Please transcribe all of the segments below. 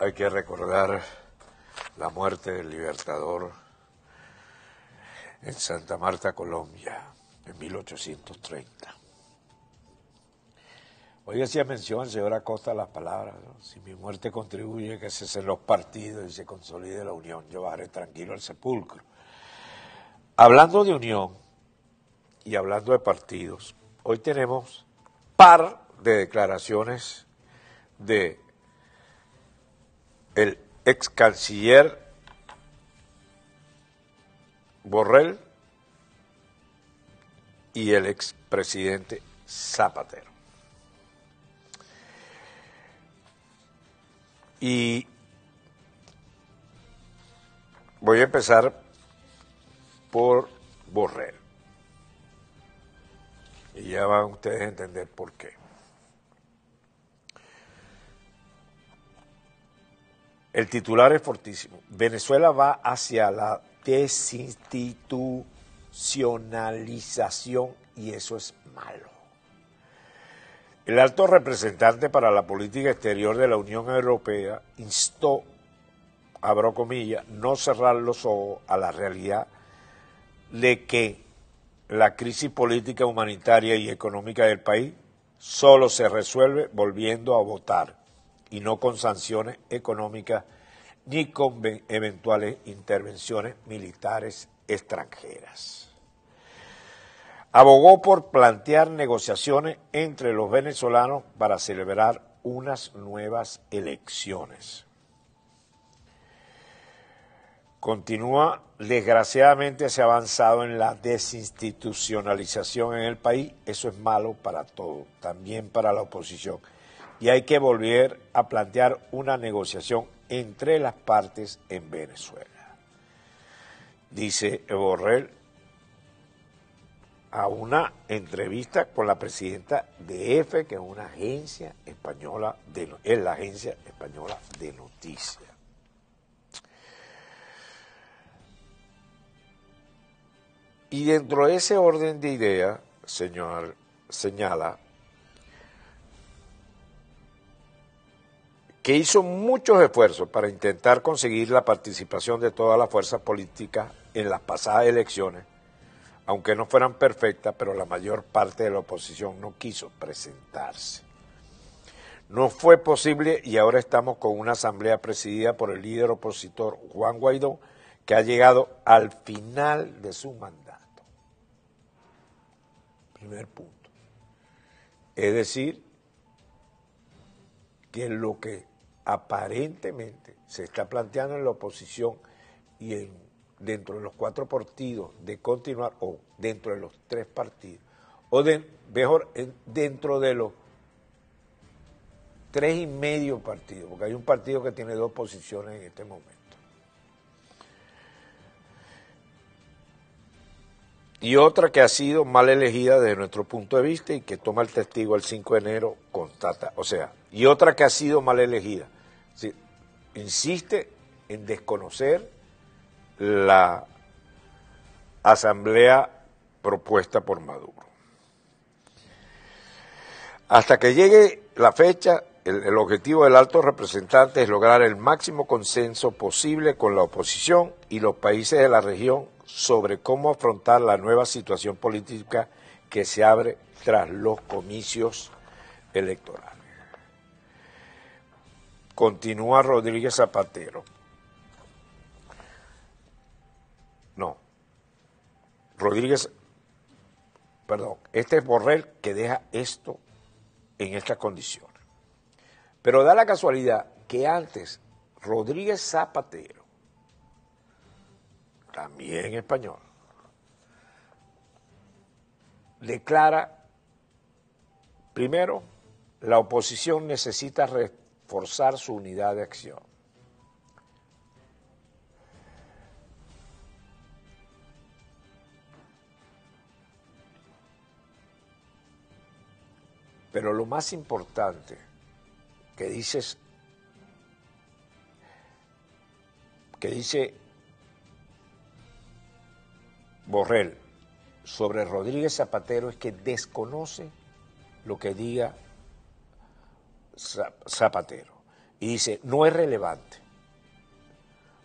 Hay que recordar la muerte del libertador en Santa Marta, Colombia, en 1830. Hoy hacía mención, señor Acosta, las palabras, si mi muerte contribuye a que cesen los partidos y se consolide la unión, yo bajaré tranquilo al sepulcro. Hablando de unión y hablando de partidos, hoy tenemos par de declaraciones de el ex canciller Borrell y el expresidente Zapatero. Y voy a empezar por Borrell. Y ya van ustedes a entender por qué. El titular es fortísimo. Venezuela va hacia la desinstitucionalización y eso es malo. El alto representante para la política exterior de la Unión Europea instó, abro comillas, no cerrar los ojos a la realidad de que la crisis política, humanitaria y económica del país solo se resuelve volviendo a votar y no con sanciones económicas ni con eventuales intervenciones militares extranjeras abogó por plantear negociaciones entre los venezolanos para celebrar unas nuevas elecciones. Continúa, desgraciadamente se ha avanzado en la desinstitucionalización en el país, eso es malo para todo, también para la oposición. Y hay que volver a plantear una negociación entre las partes en Venezuela. Dice Borrell, a una entrevista con la presidenta de EFE, que es una agencia española, de, es la agencia española de noticias. Y dentro de ese orden de ideas, señor, señala que hizo muchos esfuerzos para intentar conseguir la participación de todas las fuerzas políticas en las pasadas elecciones aunque no fueran perfectas, pero la mayor parte de la oposición no quiso presentarse. No fue posible y ahora estamos con una asamblea presidida por el líder opositor Juan Guaidó, que ha llegado al final de su mandato. Primer punto. Es decir, que lo que aparentemente se está planteando en la oposición y en dentro de los cuatro partidos de continuar, o dentro de los tres partidos, o de, mejor, dentro de los tres y medio partidos, porque hay un partido que tiene dos posiciones en este momento. Y otra que ha sido mal elegida desde nuestro punto de vista y que toma el testigo el 5 de enero, constata, o sea, y otra que ha sido mal elegida. Insiste en desconocer la asamblea propuesta por Maduro. Hasta que llegue la fecha, el, objetivo del alto representante es lograr el máximo consenso posible con la oposición y los países de la región sobre cómo afrontar la nueva situación política que se abre tras los comicios electorales. Continúa Rodríguez Zapatero. Rodríguez, perdón, este es Borrell que deja esto en estas condiciones. Pero da la casualidad que antes Rodríguez Zapatero, también español, declara, primero, la oposición necesita reforzar su unidad de acción. Pero lo más importante que dices, que dice Borrell sobre Rodríguez Zapatero es que desconoce lo que diga Zapatero. y dice, no es relevante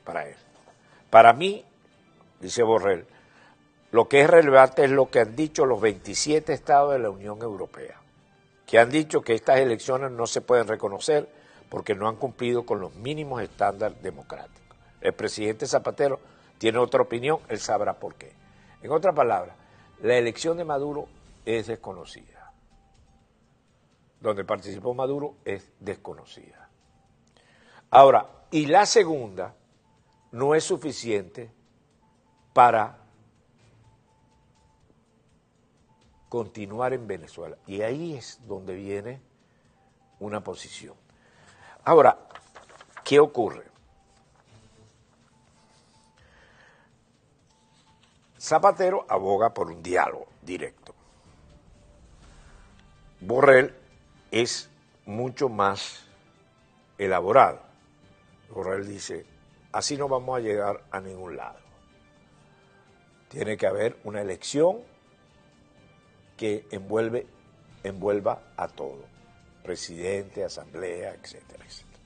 para él. Para mí, dice Borrell, lo que es relevante es lo que han dicho los 27 estados de la Unión Europea, que han dicho que estas elecciones no se pueden reconocer porque no han cumplido con los mínimos estándares democráticos. El presidente Zapatero tiene otra opinión, él sabrá por qué. En otras palabras, la elección de Maduro es desconocida. Donde participó Maduro es desconocida. Ahora, y la segunda no es suficiente para continuar en Venezuela. Y ahí es donde viene una posición. Ahora, ¿qué ocurre? Zapatero aboga por un diálogo directo. Borrell es mucho más elaborado. Borrell dice, así no vamos a llegar a ningún lado. Tiene que haber una elección que envuelve, envuelva a todo, presidente, asamblea, etcétera, etcétera.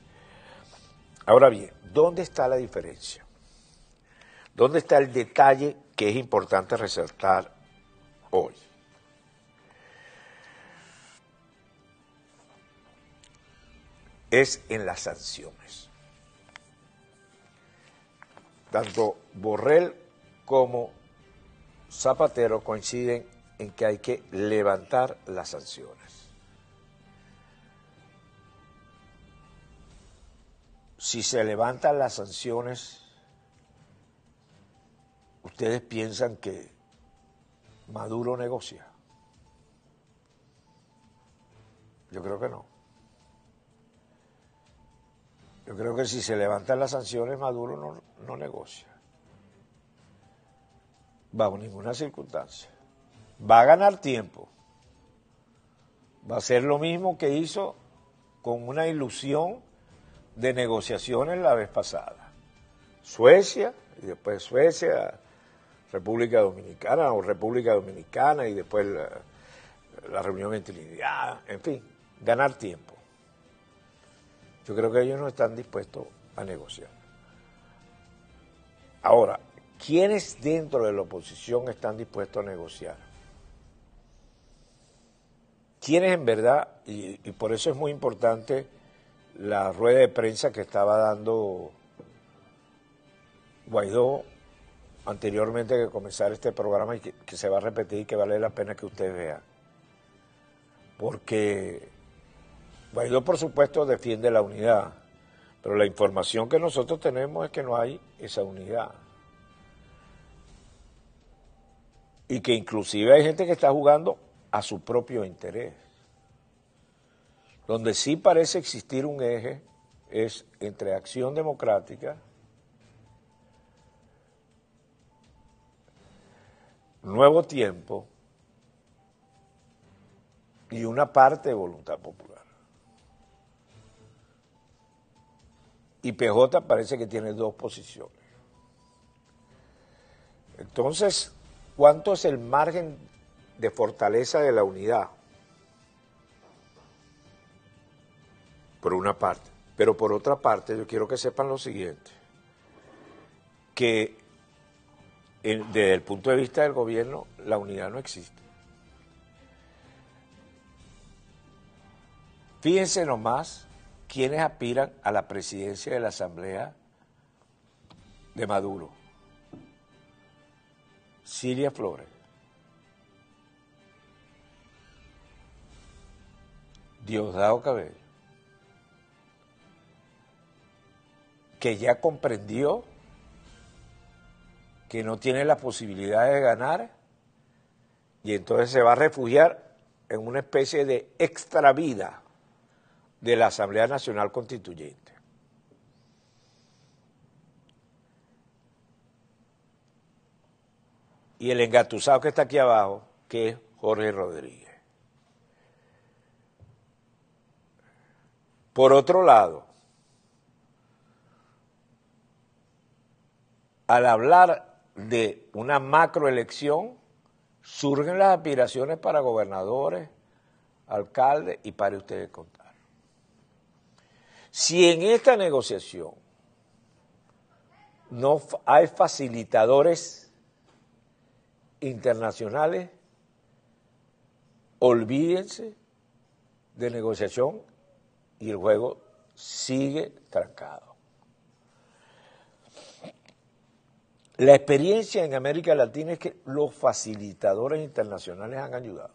Ahora bien, ¿dónde está la diferencia? ¿Dónde está el detalle que es importante resaltar hoy? Es en las sanciones. Tanto Borrell como Zapatero coinciden en que hay que levantar las sanciones. Si se levantan las sanciones, ¿Ustedes piensan que Maduro negocia? Yo creo que no. Yo creo que si se levantan las sanciones, Maduro no, no negocia. Bajo ninguna circunstancia. Va a ganar tiempo. Va a ser lo mismo que hizo con una ilusión de negociaciones la vez pasada. Suecia, y después Suecia, República Dominicana o República Dominicana y después la, reunión en Trinidad, en fin, ganar tiempo. Yo creo que ellos no están dispuestos a negociar. Ahora, ¿quiénes dentro de la oposición están dispuestos a negociar? ¿Quiénes en verdad, y, por eso es muy importante la rueda de prensa que estaba dando Guaidó anteriormente que comenzar este programa y que, se va a repetir y que vale la pena que usted vea. Porque Guaidó, por supuesto, defiende la unidad, pero la información que nosotros tenemos es que no hay esa unidad. Y que inclusive hay gente que está jugando a su propio interés. Donde sí parece existir un eje es entre acción democrática nuevo tiempo y una parte de voluntad popular. Y PJ parece que tiene dos posiciones. Entonces, ¿cuánto es el margen de fortaleza de la unidad? Por una parte. Pero por otra parte, yo quiero que sepan lo siguiente, que desde el punto de vista del gobierno, la unidad no existe. Fíjense nomás quienes aspiran a la presidencia de la Asamblea de Maduro. Siria Flores. Diosdado Cabello. Que ya comprendió que no tiene la posibilidad de ganar y entonces se va a refugiar en una especie de extra vida de la Asamblea Nacional Constituyente. Y el engatusado que está aquí abajo, que es Jorge Rodríguez. Por otro lado, al hablar de una macroelección surgen las aspiraciones para gobernadores, alcaldes y para ustedes contar. Si en esta negociación no hay facilitadores internacionales, olvídense de negociación y el juego sigue trancado. La experiencia en América Latina es que los facilitadores internacionales han ayudado.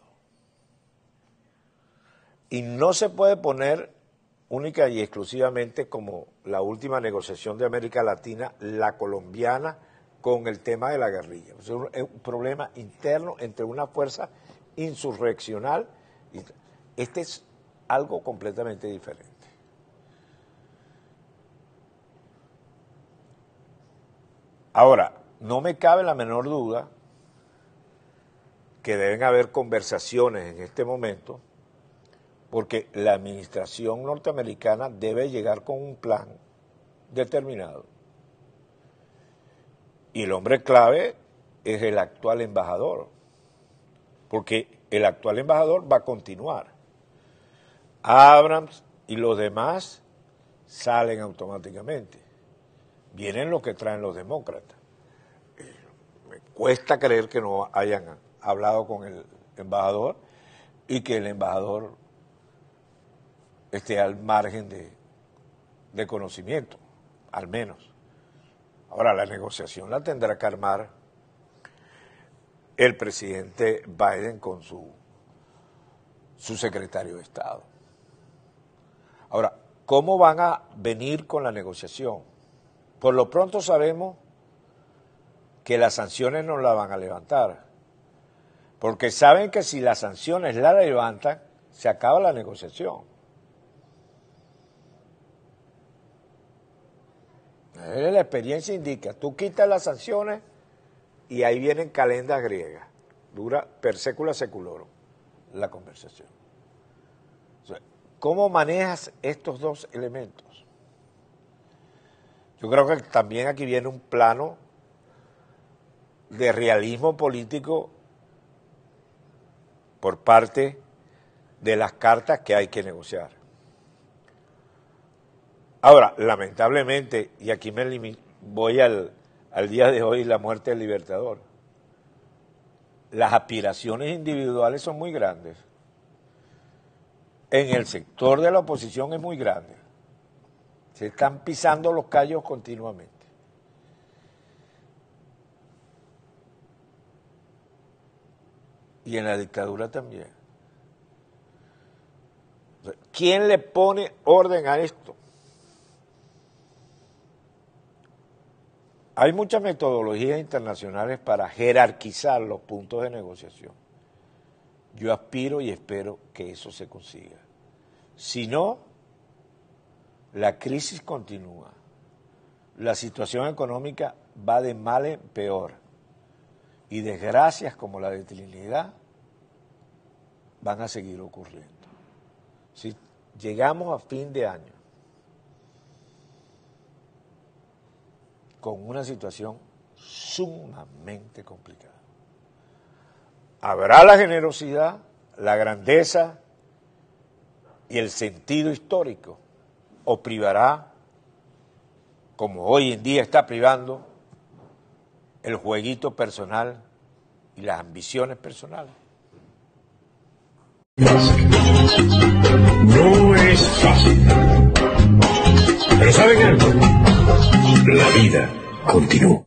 Y no se puede poner única y exclusivamente como la última negociación de América Latina, la colombiana, con el tema de la guerrilla. Es un, problema interno entre una fuerza insurreccional. Este es algo completamente diferente. Ahora, no me cabe la menor duda que deben haber conversaciones en este momento porque la administración norteamericana debe llegar con un plan determinado. Y el hombre clave es el actual embajador, porque el actual embajador va a continuar. Abrams y los demás salen automáticamente. Vienen los que traen los demócratas. Me cuesta creer que no hayan hablado con el embajador y que el embajador esté al margen de, conocimiento, al menos. Ahora, la negociación la tendrá que armar el presidente Biden con su, su secretario de Estado. Ahora, ¿cómo van a venir con la negociación? Por lo pronto sabemos que las sanciones no la van a levantar, porque saben que si las sanciones la levantan, se acaba la negociación. La experiencia indica, tú quitas las sanciones y ahí vienen calendas griegas. Dura per secula seculorum la conversación. ¿Cómo manejas estos dos elementos? Yo creo que también aquí viene un plano de realismo político por parte de las cartas que hay que negociar. Ahora, lamentablemente, y aquí me voy al, al día de hoy, la muerte del libertador, las aspiraciones individuales son muy grandes. En el sector de la oposición es muy grande. Se están pisando los callos continuamente. Y en la dictadura también. ¿Quién le pone orden a esto? Hay muchas metodologías internacionales para jerarquizar los puntos de negociación. Yo aspiro y espero que eso se consiga. Si no, la crisis continúa. La situación económica va de mal en peor. Y desgracias como la de Trinidad van a seguir ocurriendo. Si llegamos a fin de año con una situación sumamente complicada. Habrá la generosidad, la grandeza y el sentido histórico, o privará, como hoy en día está privando, el jueguito personal y las ambiciones personales. No es fácil. Pero ¿saben algo? La vida continúa.